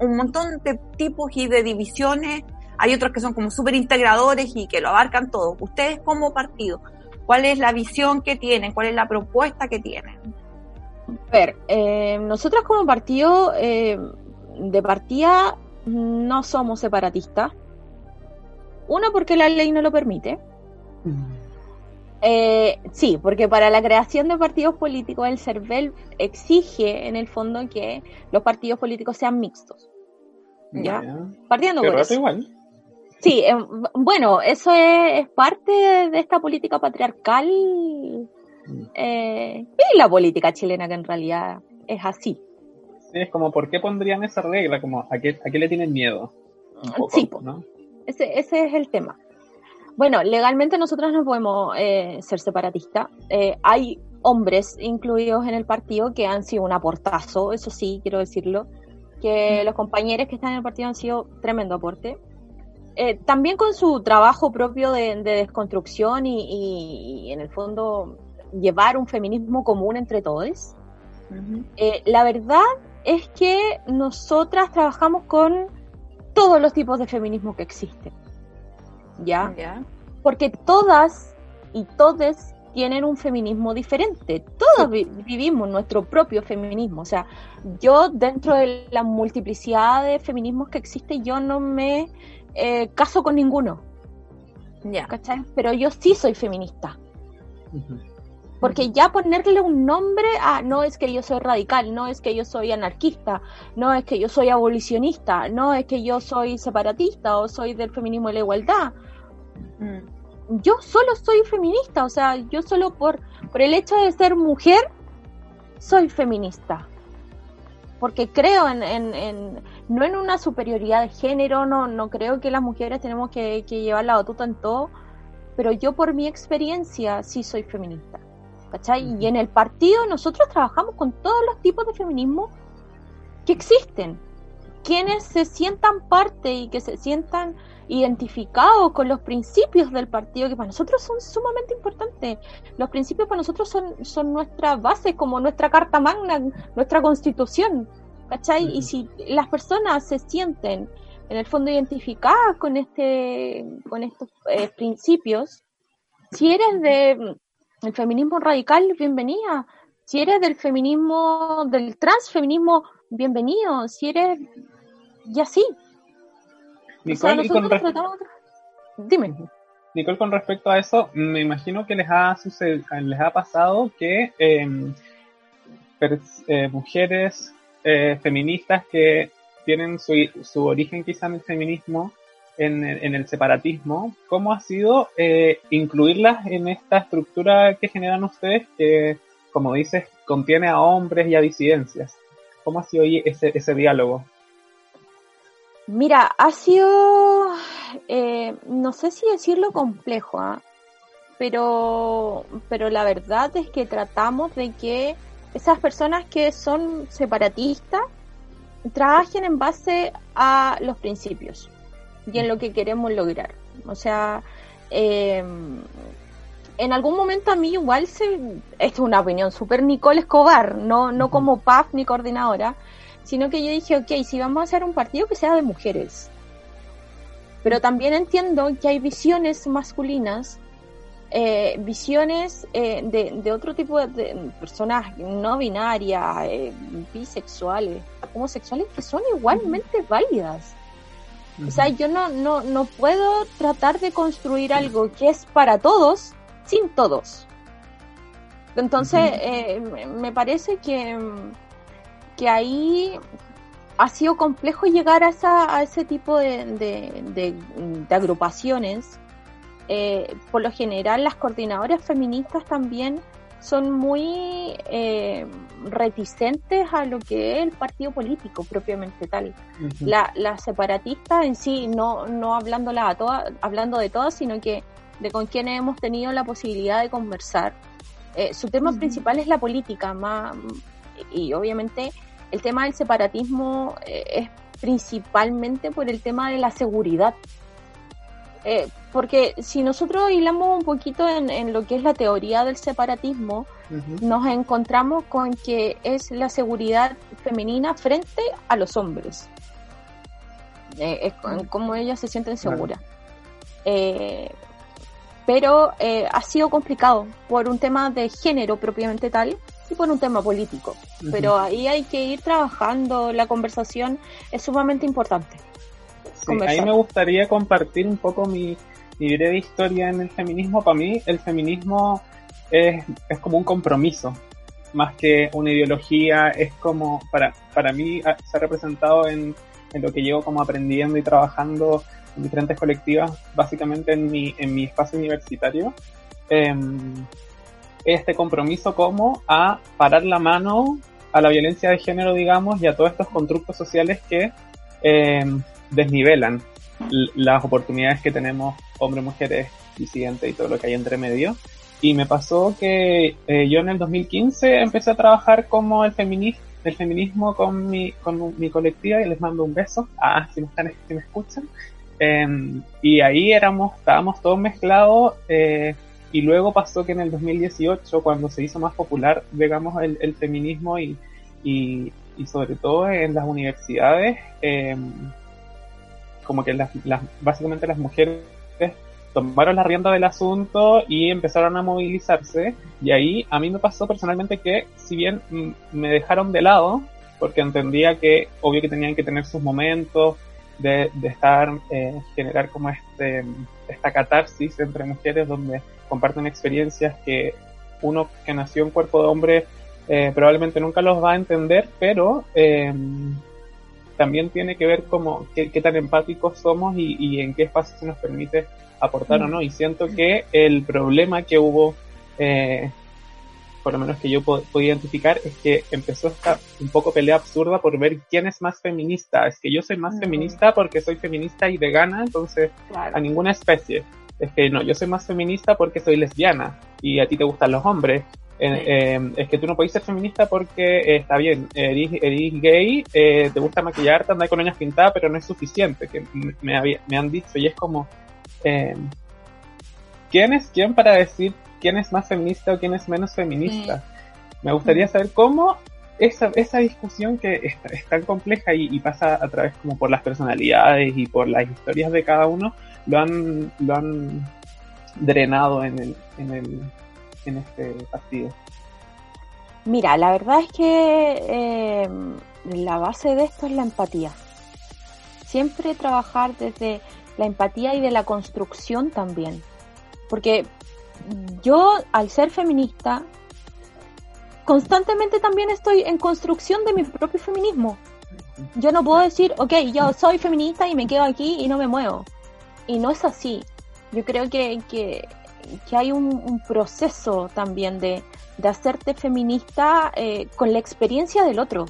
un montón de tipos y de divisiones. Hay otros que son como súper integradores y que lo abarcan todo. Ustedes como partido, ¿Cuál es la visión que tienen? ¿Cuál es la propuesta que tienen? A ver, eh, nosotros como partido eh, de partida no somos separatistas. Uno, porque la ley no lo permite. Eh, sí, porque para la creación de partidos políticos el CERVEL exige en el fondo que los partidos políticos sean mixtos. ¿Ya? Partiendo por eso. Igual. Sí, em, bueno, eso es, parte de esta política patriarcal mm. eh, y la política chilena que en realidad es así. Sí, es como, ¿por qué pondrían esa regla? Como, ¿a qué, a qué le tienen miedo? sí, ¿no? ese, ese es el tema. Bueno, legalmente nosotros no podemos eh, ser separatistas. Eh, hay hombres incluidos en el partido que han sido un aportazo, eso sí, quiero decirlo, que mm. los compañeros que están en el partido han sido tremendo aporte. Eh, también con su trabajo propio de, desconstrucción y, en el fondo llevar un feminismo común entre todos. Eh, la verdad es que nosotras trabajamos con todos los tipos de feminismo que existen. ¿Ya? Porque todas y todes tienen un feminismo diferente. Todos vivimos nuestro propio feminismo. O sea, yo dentro de la multiplicidad de feminismos que existe, yo no me eh, caso con ninguno. Ya. ¿Cachai? Pero yo sí soy feminista. Porque ya ponerle un nombre a no es que yo soy radical, no es que yo soy anarquista, no es que yo soy abolicionista, no es que yo soy separatista o soy del feminismo y la igualdad. Mm. Yo solo soy feminista, o sea, yo solo por, por el hecho de ser mujer soy feminista porque creo en, en, no en una superioridad de género, no, no creo que las mujeres tenemos que, llevar la batuta en todo, pero yo por mi experiencia sí soy feminista. ¿Cachai? Y en el partido nosotros trabajamos con todos los tipos de feminismo que existen. Quienes se sientan parte y que se sientan identificados con los principios del partido, que para nosotros son sumamente importantes. Los principios para nosotros son, son nuestra base, como nuestra carta magna, nuestra constitución. ¿Cachai? Y si las personas se sienten en el fondo identificadas con este con estos eh, principios, si eres de el feminismo radical, bienvenida. Si eres del feminismo, del transfeminismo, bienvenido. Si eres, y así. Nicole, con Dime. Nicole, con respecto a eso, me imagino que les ha, les ha pasado que em, eh, mujeres eh, feministas que tienen su, su, origen quizá en el feminismo, en, en el separatismo, ¿cómo ha sido eh, incluirlas en esta estructura que generan ustedes que, como dices, contiene a hombres y a disidencias? ¿Cómo ha sido ese, ese diálogo? Mira, ha sido, eh, no sé si decirlo complejo, ¿ah? pero, pero la verdad es que tratamos de que esas personas que son separatistas trabajen en base a los principios y en lo que queremos lograr. O sea, em, en algún momento a mí igual se, esto es una opinión súper Nicole Escobar, no, no como PAF ni coordinadora, sino que yo dije, ok, si vamos a hacer un partido que sea de mujeres. Pero también entiendo que hay visiones masculinas, eh, visiones eh, de, otro tipo de, personas no binarias, eh, bisexuales, homosexuales, que son igualmente válidas. O sea, yo no, no, no puedo tratar de construir algo que es para todos sin todos. Entonces, me parece que, que ahí ha sido complejo llegar a, esa, a ese tipo de, de, agrupaciones. Eh, por lo general, las coordinadoras feministas también son muy eh, reticentes a lo que es el partido político propiamente tal. la, la, separatista en sí, no, no hablándola a todas, hablando de todas, sino que de con quienes hemos tenido la posibilidad de conversar. Eh, su tema principal es la política, más, y obviamente el tema del separatismo eh, es principalmente por el tema de la seguridad. Eh, porque si nosotros hilamos un poquito en, lo que es la teoría del separatismo, nos encontramos con que es la seguridad femenina frente a los hombres. Eh, es como ellas se sienten seguras. pero ha sido complicado por un tema de género propiamente tal, por un tema político. Pero ahí hay que ir trabajando, la conversación es sumamente importante. Sí, ahí me gustaría compartir un poco mi, breve historia en el feminismo. Para mí, el feminismo es, es como un compromiso, más que una ideología, es como, para, para mí se ha representado en, en lo que llevo como aprendiendo y trabajando en diferentes colectivas, básicamente en mi, en mi espacio universitario. Eh, este compromiso como a parar la mano a la violencia de género, digamos, y a todos estos constructos sociales que eh, desnivelan las oportunidades que tenemos hombres, mujeres, disidentes y todo lo que hay entre medio. Y me pasó que eh, yo en el 2015 empecé a trabajar como el, feminismo el feminismo con mi, con mi colectiva y les mando un beso. Ah, si me, están, si me escuchan. Em, y ahí éramos, estábamos todos mezclados. Eh, y luego pasó que en el 2018, cuando se hizo más popular, digamos, el, feminismo y, y, sobre todo en las universidades, em, como que las, básicamente las mujeres tomaron la rienda del asunto y empezaron a movilizarse. Y ahí a mí me pasó personalmente que, si bien me dejaron de lado, porque entendía que obvio que tenían que tener sus momentos de, de estar, eh, generar como este, esta catarsis entre mujeres donde comparten experiencias que uno que nació en cuerpo de hombre eh, probablemente nunca los va a entender, pero em, también tiene que ver como qué, tan empáticos somos y, en qué espacio se nos permite aportar o no. Y siento que el problema que hubo, eh, por lo menos que yo puedo, identificar, es que empezó esta un poco pelea absurda por ver quién es más feminista. Es que yo soy más feminista porque soy feminista y vegana, entonces a ninguna especie es que no, yo soy más feminista porque soy lesbiana y a ti te gustan los hombres. Eh, es que tú no puedes ser feminista porque eh, está bien, eres, gay, eh, te gusta maquillarte, andar con uñas pintadas, pero no es suficiente, que me, me han dicho y es como, ¿quién es quién para decir quién es más feminista o quién es menos feminista? Me gustaría saber cómo esa, esa discusión que es, es tan compleja y, y, pasa a través como por las personalidades y por las historias de cada uno, lo han, lo han drenado en, el, en, el, en este partido? Mira, la verdad es que eh, la base de esto es la empatía. Siempre trabajar desde la empatía y de la construcción también. Porque yo, al ser feminista, constantemente también estoy en construcción de mi propio feminismo. Yo no puedo decir, ok, yo soy feminista y me quedo aquí y no me muevo y no es así. Yo creo que, que, hay un, proceso también de, de hacerte feminista eh, con la experiencia del otro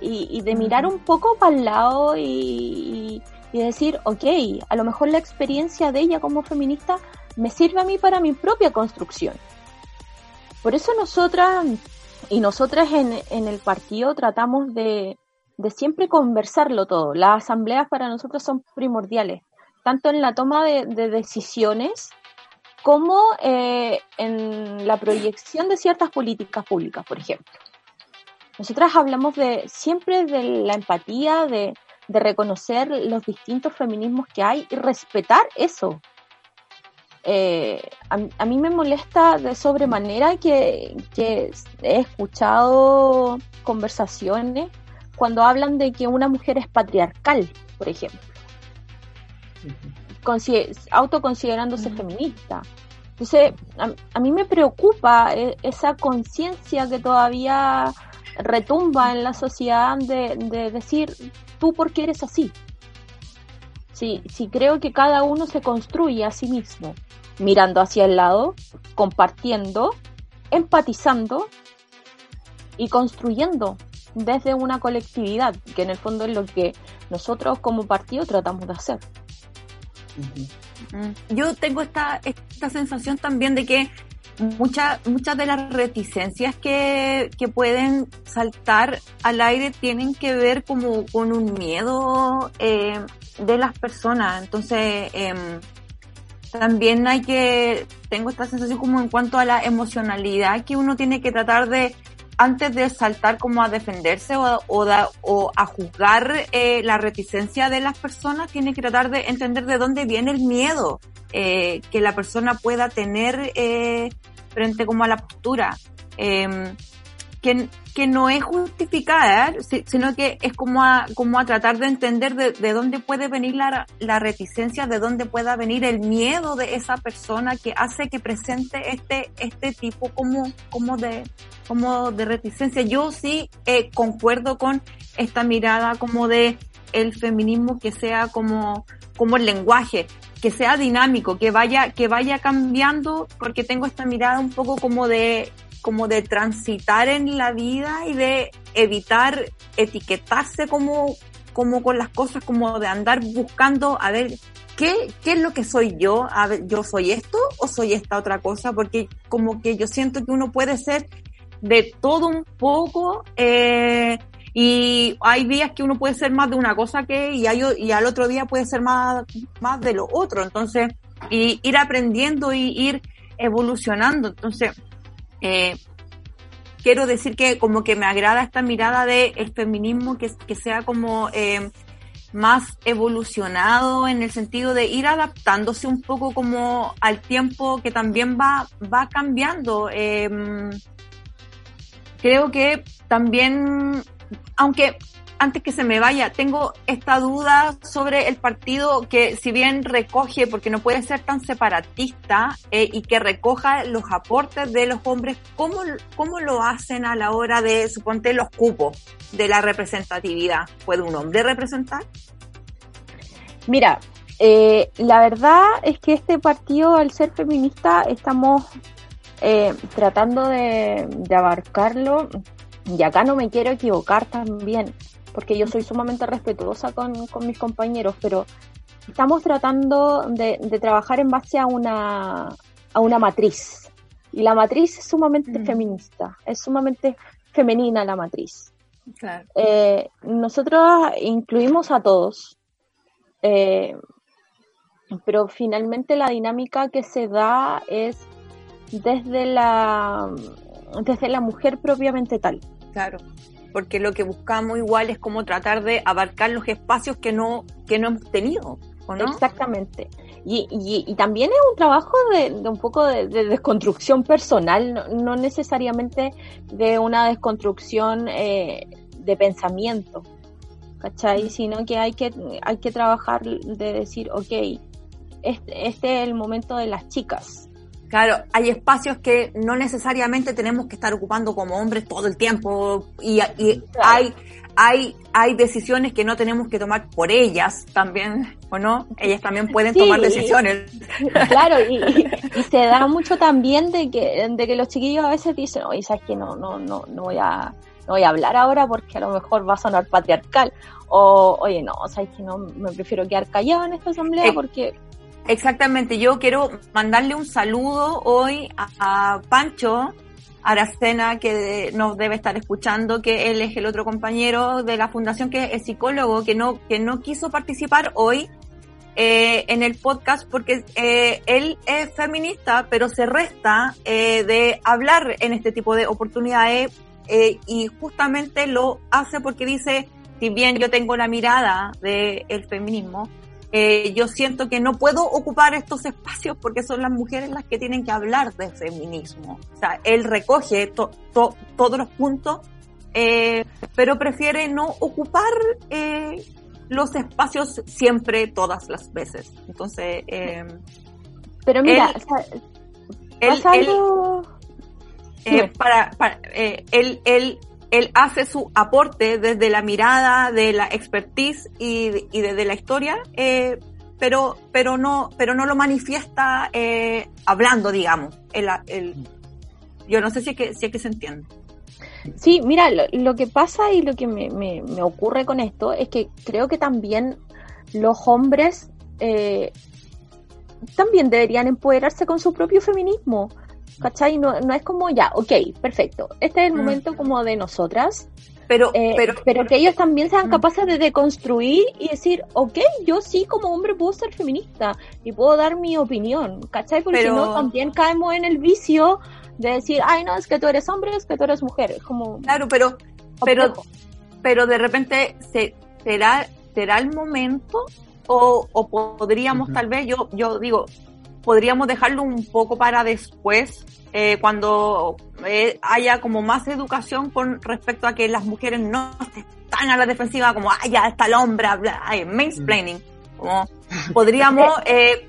y, de mirar un poco para el lado y, y, decir, ok, a lo mejor la experiencia de ella como feminista me sirve a mí para mi propia construcción. Por eso nosotras y nosotras en, en el partido tratamos de, de siempre conversarlo todo. Las asambleas para nosotros son primordiales tanto en la toma de, decisiones como eh, en la proyección de ciertas políticas públicas, por ejemplo. Nosotras hablamos de siempre de la empatía, de, de reconocer los distintos feminismos que hay y respetar eso. Eh, a, mí me molesta de sobremanera que, que he escuchado conversaciones cuando hablan de que una mujer es patriarcal, por ejemplo, autoconsiderándose feminista. Entonces, a, mí me preocupa eh, esa conciencia que todavía retumba en la sociedad de, de, decir, tú por qué eres así. Sí, sí creo que cada uno se construye a sí mismo, mirando hacia el lado, compartiendo, empatizando y construyendo desde una colectividad, que en el fondo es lo que nosotros como partido tratamos de hacer. Yo tengo esta, esta sensación también de que muchas muchas de las reticencias que, que pueden saltar al aire tienen que ver como con un miedo eh, de las personas. Entonces, em, también hay que, tengo esta sensación como en cuanto a la emocionalidad que uno tiene que tratar de, antes de saltar como a defenderse o, o, a juzgar eh, la reticencia de las personas, tiene que tratar de entender de dónde viene el miedo eh, que la persona pueda tener eh, frente como a la postura. Que, no es justificada, sino que es como a, como a tratar de entender de, de dónde puede venir la, la, reticencia, de dónde pueda venir el miedo de esa persona que hace que presente este, este tipo como, como de, como de reticencia. Yo sí eh, concuerdo con esta mirada como de el feminismo que sea como, como el lenguaje, que sea dinámico, que vaya, que vaya cambiando, porque tengo esta mirada un poco como de, como de transitar en la vida y de evitar etiquetarse como, como con las cosas, como de andar buscando, a ver, ¿qué, qué es lo que soy yo? A ver, ¿yo soy esto o soy esta otra cosa? Porque como que yo siento que uno puede ser de todo un poco, eh, y hay días que uno puede ser más de una cosa que, y, hay, y al otro día puede ser más, más de lo otro. Entonces, y ir aprendiendo y ir evolucionando. Entonces, eh, quiero decir que como que me agrada esta mirada de el feminismo que, que sea como eh, más evolucionado en el sentido de ir adaptándose un poco como al tiempo que también va, va cambiando. Eh, creo que también aunque antes que se me vaya, tengo esta duda sobre el partido que si bien recoge, porque no puede ser tan separatista, eh, y que recoja los aportes de los hombres, ¿cómo, ¿cómo lo hacen a la hora de, suponte, los cupos de la representatividad? ¿Puede un hombre representar? Mira, eh, la verdad es que este partido, al ser feminista, estamos eh, tratando de, de abarcarlo y acá no me quiero equivocar también, porque yo soy sumamente respetuosa con, mis compañeros, pero estamos tratando de, trabajar en base a una, a una matriz. Y la matriz es sumamente mm. feminista, es sumamente femenina la matriz. Eh, nosotros incluimos a todos, eh, pero finalmente la dinámica que se da es desde la, desde la mujer propiamente tal. Claro, porque lo que buscamos igual es como tratar de abarcar los espacios que no, que no hemos tenido. ¿o no? Exactamente. Y, y, también es un trabajo de, un poco de, desconstrucción personal, no, necesariamente de una desconstrucción eh, de pensamiento, ¿cachai? Mm. Sino que hay que, hay que trabajar de decir, ok, este, este es el momento de las chicas, Claro, hay espacios que no necesariamente tenemos que estar ocupando como hombres todo el tiempo y, hay, hay, hay decisiones que no tenemos que tomar por ellas también, ¿o no? Ellas también pueden tomar decisiones. *laughs* Claro, y, se da *laughs* mucho también de que, de que los chiquillos a veces dicen, oye, sabes que no, no, no, no voy a, no voy a hablar ahora porque a lo mejor va a sonar patriarcal. O, oye, no, sabes que no, me prefiero quedar callado en esta asamblea porque Exactamente, yo quiero mandarle un saludo hoy a, Pancho Aracena, que nos debe estar escuchando, que él es el otro compañero de la fundación que es psicólogo, que no, que no quiso participar hoy eh, en el podcast porque eh, él es feminista, pero se resta eh, de hablar en este tipo de oportunidades y justamente lo hace porque dice, si bien yo tengo la mirada del feminismo, eh, yo siento que no puedo ocupar estos espacios porque son las mujeres las que tienen que hablar de feminismo. O sea, él recoge todos los puntos, eh, pero prefiere no ocupar eh, los espacios siempre, todas las veces. Entonces, pero mira, él, para, para él, él él hace su aporte desde la mirada de la expertise y, y desde la historia, eh, pero, pero, no, pero no lo manifiesta eh, hablando, digamos. El, el, yo no sé si es que, si es que se entiende. Sí, mira, lo, que pasa y lo que me, me, me, ocurre con esto es que creo que también los hombres eh, también deberían empoderarse con su propio feminismo. ¿Cachai? No, no es como ya, ok, perfecto, este es el mm. momento como de nosotras, pero, eh, pero, pero que ellos también sean mm. capaces de deconstruir y decir, ok, yo sí como hombre puedo ser feminista y puedo dar mi opinión, ¿cachai? Porque si no, también caemos en el vicio de decir, ay, no, es que tú eres hombre, es que tú eres mujer, como... Claro, pero, pero, pero de repente se, será, será el momento o, o podríamos tal vez, yo, yo digo, podríamos dejarlo un poco para después, eh, cuando eh, haya como más educación con respecto a que las mujeres no están a la defensiva como, ah, ya está el hombre, habla, ay, mansplaining. Como, podríamos *laughs* eh,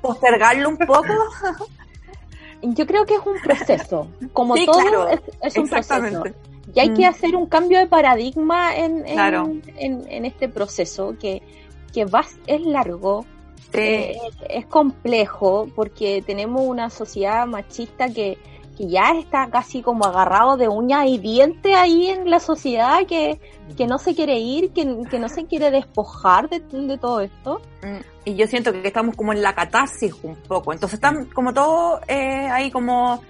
postergarlo un poco. Yo creo que es un proceso, como todo es, un proceso. Y hay que mm. hacer un cambio de paradigma en, en, este proceso que, que va, es largo, eh, es complejo porque tenemos una sociedad machista que, que ya está casi como agarrado de uña y diente ahí en la sociedad que, que no se quiere ir, que, que no se quiere despojar de, de, todo esto. Mm, y yo siento que estamos como en la catarsis un poco, entonces están como todo eh, ahí como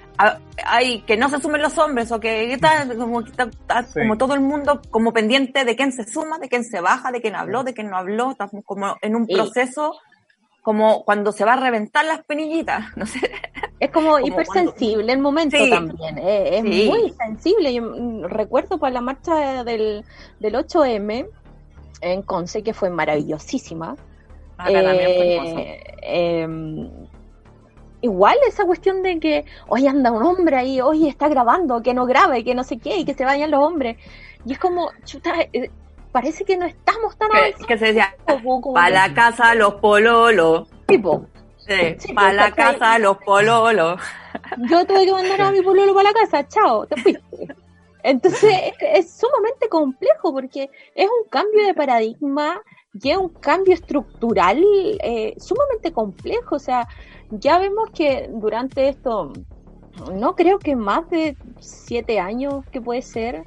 hay que no se sumen los hombres o que está como, está, como todo el mundo como pendiente de quién se suma, de quién se baja, de quién habló, de quién no habló, estamos como en un proceso como cuando se va a reventar las penillitas, *laughs* no sé. Es como, hipersensible el momento también, eh, es muy sensible. Yo recuerdo para la marcha del, del 8M en Conce, que fue maravillosísima. Eh, em, igual esa cuestión de que hoy anda un hombre ahí, hoy está grabando, que no grabe, que no sé qué, y que se vayan los hombres. Y es como, chuta, eh, parece que no estamos tan que, que se decía, para la casa los pololos. Tipo. Sí, para la casa los pololos. *laughs* Yo tuve que mandar a mi pololo para la casa, chao, te fuiste. Entonces es, sumamente complejo porque es un cambio de paradigma y es un cambio estructural eh, sumamente complejo. O sea, ya vemos que durante esto, no creo que más de siete años que puede ser,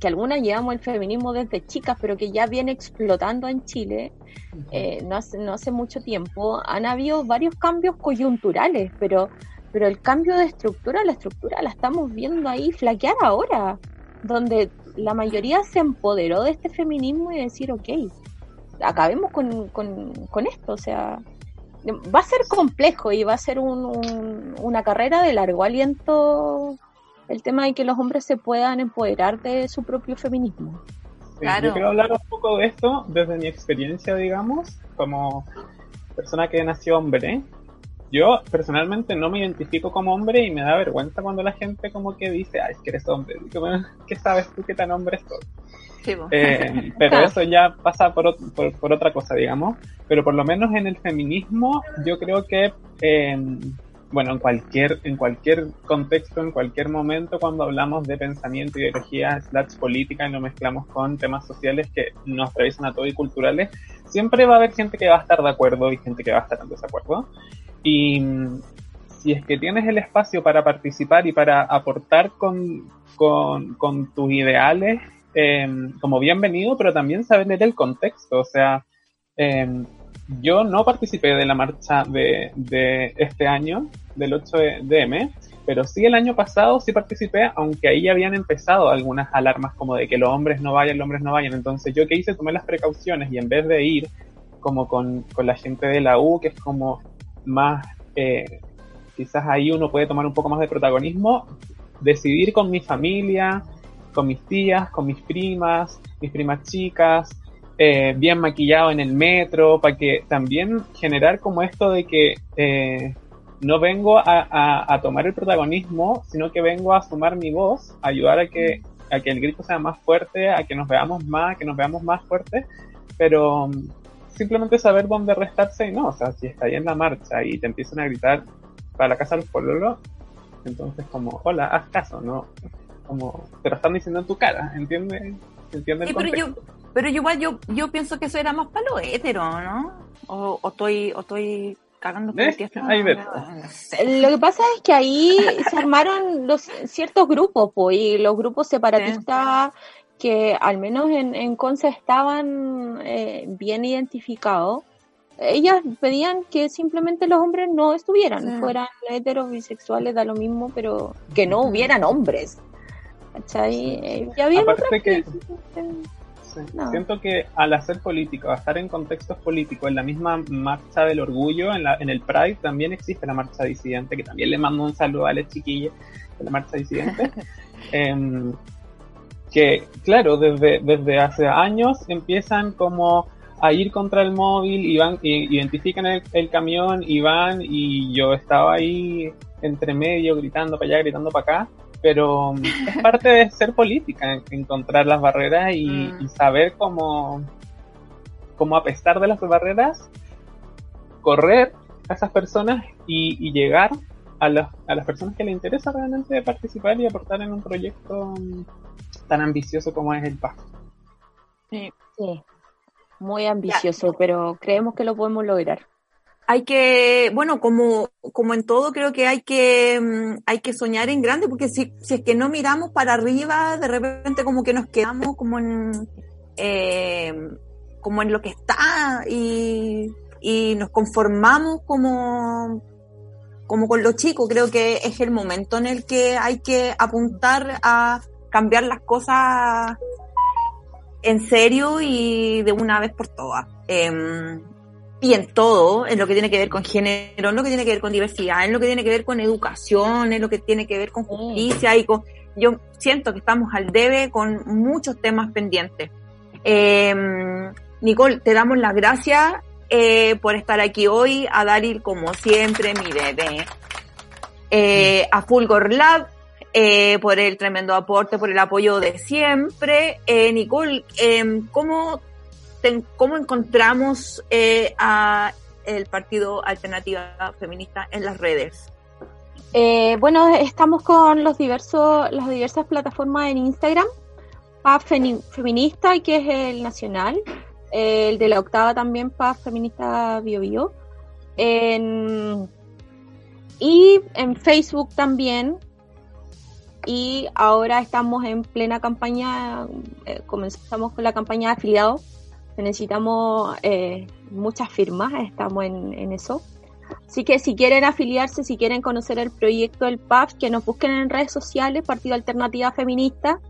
que algunas llevamos el feminismo desde chicas, pero que ya viene explotando en Chile, eh, no, hace, no hace mucho tiempo, han habido varios cambios coyunturales, pero, pero el cambio de estructura, la estructura la estamos viendo ahí flaquear ahora, donde la mayoría se empoderó de este feminismo y decir, ok, acabemos con, con, esto, o sea, va a ser complejo y va a ser una carrera de largo aliento el tema de que los hombres se puedan empoderar de su propio feminismo. claro. Yo quiero hablar un poco de esto desde mi experiencia, digamos, como persona que nació hombre. Yo personalmente no me identifico como hombre y me da vergüenza cuando la gente como que dice, ay, es que eres hombre. *laughs* ¿Qué sabes tú qué tan hombre soy? Eh, *laughs* pero eso ya pasa por, por, otra cosa, digamos. Pero por lo menos en el feminismo, yo creo que eh, bueno, en cualquier, en cualquier contexto, en cualquier momento, cuando hablamos de pensamiento, ideología, slash política y lo mezclamos con temas sociales que nos atraviesan a todo y culturales, siempre va a haber gente que va a estar de acuerdo y gente que va a estar en desacuerdo. Y si es que tienes el espacio para participar y para aportar con, con, con tus ideales, eh, como bienvenido, pero también saber el contexto, o sea, eh, yo no participé de la marcha de, de este año, del 8DM, pero sí el año pasado sí participé, aunque ahí ya habían empezado algunas alarmas como de que los hombres no vayan, los hombres no vayan. Entonces yo que hice, tomé las precauciones y en vez de ir como con, con la gente de la U, que es como más, eh, quizás ahí uno puede tomar un poco más de protagonismo, decidir con mi familia, con mis tías, con mis primas, mis primas chicas, eh, bien maquillado en el metro, para que también generar como esto de que eh, no vengo a, tomar el protagonismo, sino que vengo a sumar mi voz, a ayudar a que, a que el grito sea más fuerte, a que nos veamos más, que nos veamos más fuertes, pero mm, simplemente saber dónde restarse y no, o sea, si está ahí en la marcha y te empiezan a gritar para la casa de los pololos, entonces como, hola, haz caso, ¿no? Como, te lo están diciendo en tu cara, ¿entiendes? ¿Entiendes pero yo, pero igual yo, yo pienso que eso era más para lo hétero, ¿no? O, o estoy, o estoy cagando Lo que pasa es que ahí se armaron los ciertos grupos, pues, y los grupos separatistas que al menos en, en Conce estaban eh, bien identificados. Ellas pedían que simplemente los hombres no estuvieran, fueran heteros, bisexuales, da lo mismo, pero que no hubieran hombres. ¿Cachai? Eh, ya había que... Siento que al hacer política, a estar en contextos políticos, en la misma marcha del orgullo, en, la, en el Pride también existe la marcha disidente, que también le mando un saludo a las chiquillas de la marcha disidente. *laughs* Em, que, claro, desde, desde hace años empiezan como a ir contra el móvil y van, y, identifican el, el, camión y van, y yo estaba ahí entre medio gritando para allá, gritando para acá pero mm, es parte de ser política, encontrar las barreras y, mm. saber cómo, cómo, a pesar de las barreras, correr a esas personas y, llegar a, a las personas que les interesa realmente participar y aportar en un proyecto mm, tan ambicioso como es el PAC. Sí, sí. muy ambicioso, pero creemos que lo podemos lograr hay que, bueno, como, como en todo, creo que hay que, mm, hay que soñar en grande, porque si, si es que no miramos para arriba, de repente como que nos quedamos como en, eh, como en lo que está y, y nos conformamos como, como con lo chico. Creo que es el momento en el que hay que apuntar a cambiar las cosas en serio y de una vez por todas. Em, y en todo, en lo que tiene que ver con género, en lo que tiene que ver con diversidad, en lo que tiene que ver con educación, en lo que tiene que ver con justicia y con... Yo siento que estamos al debe con muchos temas pendientes. Eh, Nicole, te damos las gracias eh, por estar aquí hoy, a Daryl como siempre, mi bebé, eh, a Fulgor Lab, eh, por el tremendo aporte, por el apoyo de siempre. Eh, Nicole, eh, ¿cómo cómo encontramos eh, a el Partido Alternativa Feminista en las redes. Eh, bueno, estamos con los diversos, las diversas plataformas en Instagram, PAF Feminista, que es el nacional, el de la octava también, PAF Feminista Bio Bio, y en Facebook también, y ahora estamos en plena campaña, eh, comenzamos con la campaña de afiliados necesitamos eh, muchas firmas, estamos en, eso. Así que si quieren afiliarse, si quieren conocer el proyecto del PAF, que nos busquen en redes sociales, Partido Alternativa Feminista.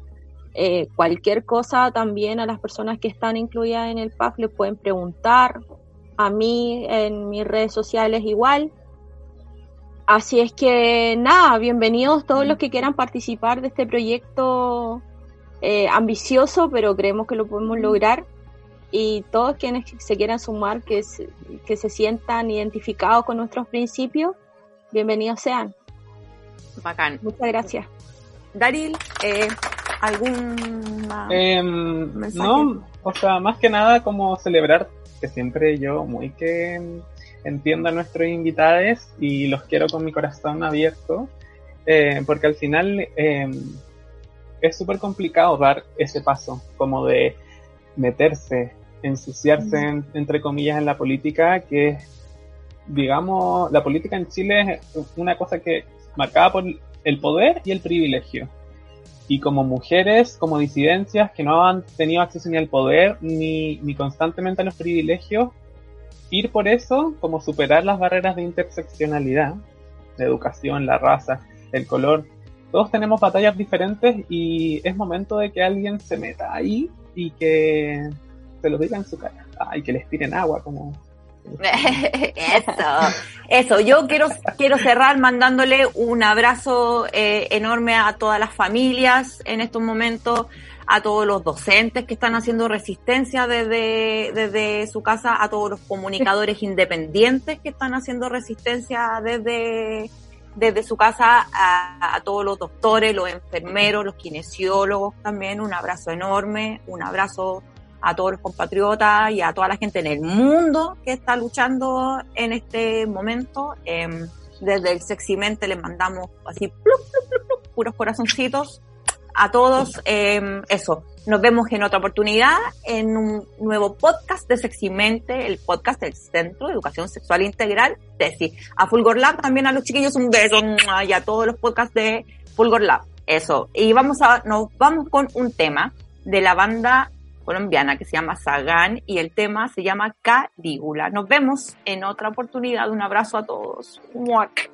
Eh, cualquier cosa también a las personas que están incluidas en el PAF les pueden preguntar. A mí en mis redes sociales igual. Así es que nada, bienvenidos todos los que quieran participar de este proyecto eh, ambicioso, pero creemos que lo podemos lograr y todos quienes se quieran sumar, que se, que se sientan identificados con nuestros principios, bienvenidos sean. Bacán. Muchas gracias. Daril, eh, ¿algún em, No, o sea, más que nada como celebrar, que siempre yo muy que entiendo a nuestros invitados y los quiero con mi corazón abierto, eh, porque al final em, es súper complicado dar ese paso, como de meterse ensuciarse, entre comillas, en la política, que digamos, la política en Chile es una cosa que marcada por el poder y el privilegio. Y como mujeres, como disidencias que no han tenido acceso ni al poder ni, ni constantemente a los privilegios, ir por eso, como superar las barreras de interseccionalidad, la educación, la raza, el color. Todos tenemos batallas diferentes y es momento de que alguien se meta ahí y que se lo diga en su cara. Ay, que les tiren agua, como *laughs* eso, eso. Yo quiero, quiero cerrar mandándole un abrazo eh, enorme a todas las familias en estos momentos, a todos los docentes que están haciendo resistencia desde, desde su casa, a todos los comunicadores *laughs* independientes que están haciendo resistencia desde, desde su casa, a, a todos los doctores, los enfermeros, los kinesiólogos también. Un abrazo enorme, un abrazo a todos los compatriotas y a toda la gente en el mundo que está luchando en este momento. Eh, desde el Seximente les mandamos así plup, puros corazoncitos a todos. Eh, eso, nos vemos en otra oportunidad en un nuevo podcast de Seximente, el podcast del Centro de Educación Sexual Integral, TESI. A Fulgor Lab también a los chiquillos un beso y a todos los podcasts de Fulgor Lab. Eso. Y vamos a, nos vamos con un tema de la banda colombiana que se llama Sagán y el tema se llama Calígula. Nos vemos en otra oportunidad. Un abrazo a todos. ¡Muac!